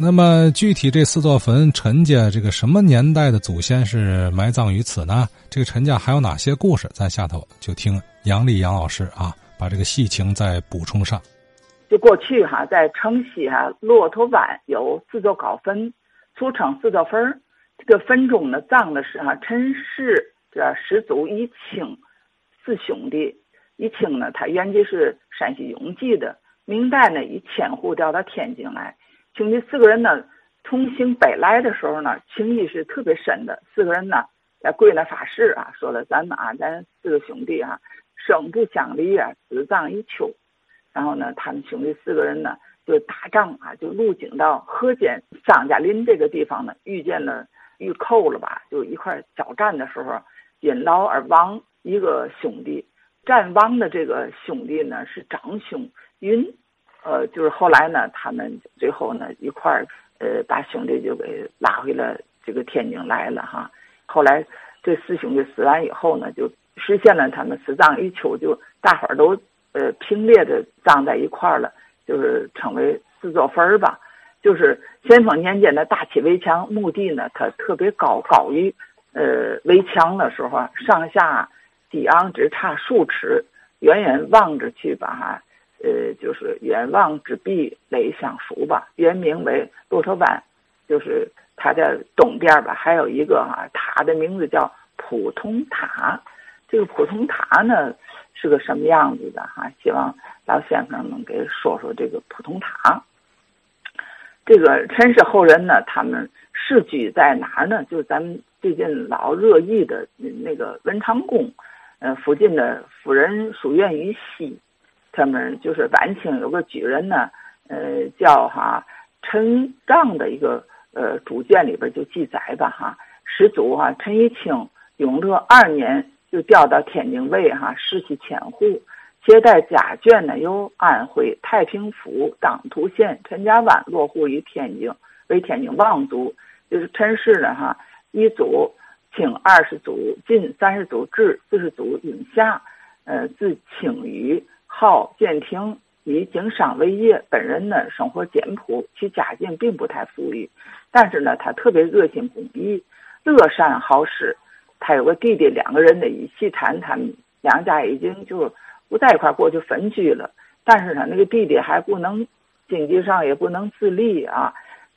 那么具体这四座坟，陈家这个什么年代的祖先是埋葬于此呢？这个陈家还有哪些故事？咱下头就听杨丽杨老师啊，把这个细情再补充上。就过去哈，在城西哈骆驼湾有四座高坟，俗称四座坟。这个坟中呢，葬的是哈陈氏这始祖一清四兄弟。一清呢，他原籍是山西永济的，明代呢以迁户调到天津来。兄弟四个人呢，同行北来的时候呢，情谊是特别深的。四个人呢，在跪那发誓啊，说了咱们啊，咱四个兄弟啊，生不相离啊，死葬一丘。然后呢，他们兄弟四个人呢，就打仗啊，就路经到河间张家林这个地方呢，遇见了遇寇了吧，就一块交战的时候，因劳而亡一个兄弟，战亡的这个兄弟呢是长兄云。呃，就是后来呢，他们最后呢一块儿，呃，把兄弟就给拉回了这个天津来了哈。后来这四兄弟死完以后呢，就实现了他们死葬一丘，就大伙儿都呃平列的葬在一块儿了，就是称为四座坟儿吧。就是咸丰年间的大砌围墙，墓地呢它特别高，高于呃围墙的时候，上下低昂只差数尺，远远望着去吧哈。呃，就是远望之壁垒相属吧，原名为骆驼湾，就是它的东边吧，还有一个哈塔的名字叫普通塔。这个普通塔呢是个什么样子的哈？希望老先生能给说说这个普通塔。这个陈氏后人呢，他们世居在哪儿呢？就是咱们最近老热议的那个文昌宫，呃，附近的夫人书院于西。他们就是晚清有个举人呢，呃，叫哈陈丈的一个呃主卷里边就记载吧哈，始祖哈陈一清永乐二年就调到天津卫哈世袭千户，携带家眷呢由安徽太平府当涂县陈家湾落户于天津，为天津望族，就是陈氏呢哈一祖清二十祖晋三十祖至四十祖永夏，呃自清于。号建亭，以经商为业。本人呢，生活简朴，其家境并不太富裕，但是呢，他特别热心公益，乐善好施。他有个弟弟，两个人呢一起谈，他们两家已经就不在一块过，就分居了。但是呢，那个弟弟还不能经济上也不能自立啊，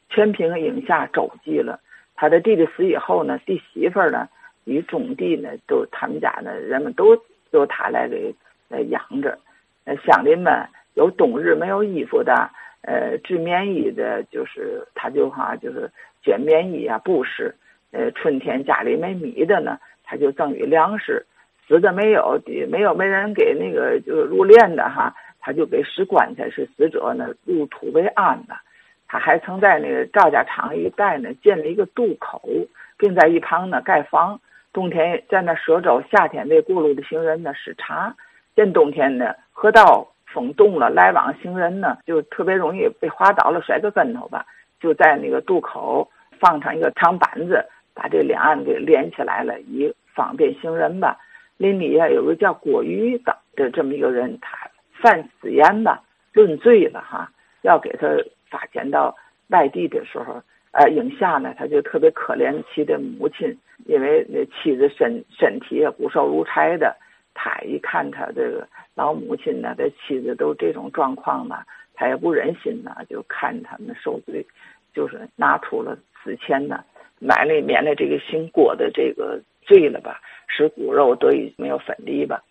全凭影下周济了。他的弟弟死以后呢，弟媳妇呢与种地呢，都他们家呢人们都由他来给来养着。呃，乡邻们有冬日没有衣服的，呃，织棉衣的，就是他就哈，就是捐棉衣啊，布施。呃，春天家里没米的呢，他就赠予粮食。死的没有，没有没人给那个就是入殓的哈，他就给使棺材，使死者呢入土为安的。他还曾在那个赵家场一带呢建了一个渡口，并在一旁呢盖房，冬天在那赊粥，夏天为过路的行人呢使茶。见冬天呢，河道封冻了，来往行人呢就特别容易被滑倒了，摔个跟头吧。就在那个渡口放上一个长板子，把这两岸给连起来了，以方便行人吧。邻里呀有个叫郭玉的的这么一个人，他犯死言吧，论罪了哈，要给他发遣到外地的时候，呃，影下呢他就特别可怜其的母亲，因为那妻子身身体也骨瘦如柴的。他一看他这个老母亲呢，他妻子都这种状况呢，他也不忍心呢，就看他们受罪，就是拿出了死钱呢，买了免了这个姓郭的这个罪了吧，使骨肉得以没有分离吧。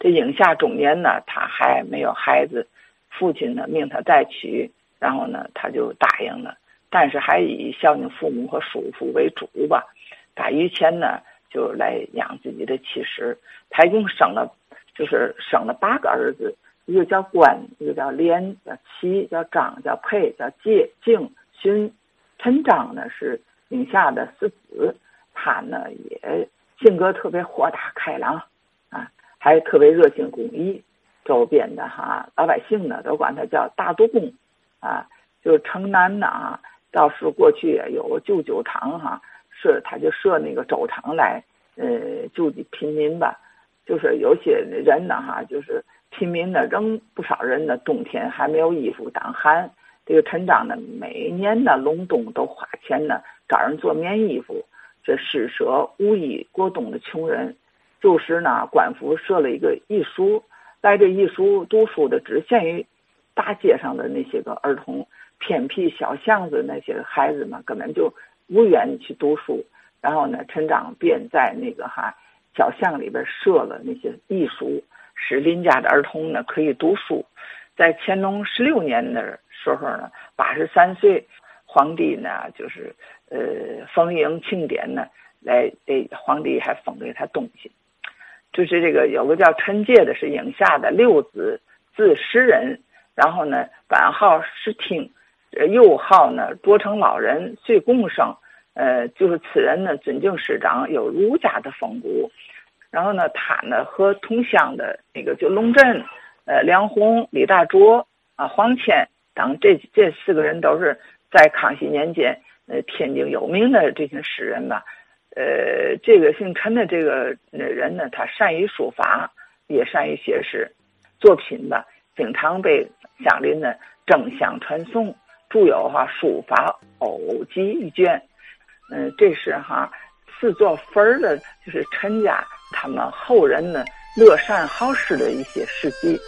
这影下中年呢，他还没有孩子，父亲呢命他再娶，然后呢他就答应了，但是还以孝敬父母和叔父为主吧，把余钱呢。就是来养自己的妻室，他一共生了，就是生了八个儿子，一个叫关，一个叫连，叫齐，叫张，叫佩，叫介，敬，勋。陈章呢是宁夏的四子，他呢也性格特别豁达开朗，啊，还特别热心公益，周边的哈老百姓呢都管他叫大都公，啊，就是城南呢啊，倒是过去有旧酒厂哈。设他就设那个粥厂来，呃，救济贫民吧。就是有些人呢，哈，就是贫民呢，仍不少人呢，冬天还没有衣服挡寒，这个陈章呢，每年呢隆冬都花钱呢找人做棉衣服，这施舍无衣过冬的穷人。就是呢，官府设了一个艺书，来这艺书读书的只限于大街上的那些个儿童，偏僻小巷子那些孩子们根本就无缘去读书。然后呢，陈长便在那个哈小巷里边设了那些艺书，使邻家的儿童呢可以读书。在乾隆十六年的时候呢，八十三岁，皇帝呢就是呃封迎庆典呢，来给皇帝还封给他东西。就是这个有个叫陈介的，是影下的六子，字诗人，然后呢，版号是听，又号呢卓成老人，岁贡生，呃，就是此人呢尊敬师长，有儒家的风骨。然后呢，他呢和同乡的那个就龙镇，呃，梁鸿、李大拙啊、黄谦等这这四个人都是在康熙年间，呃，天津有名的这些诗人吧。呃，这个姓陈的这个人呢，他善于书法，也善于写诗，作品吧，经常被乡邻呢争相传颂，著有哈书法偶集一卷。嗯，这是哈四座分的，就是陈家他们后人呢乐善好施的一些事迹。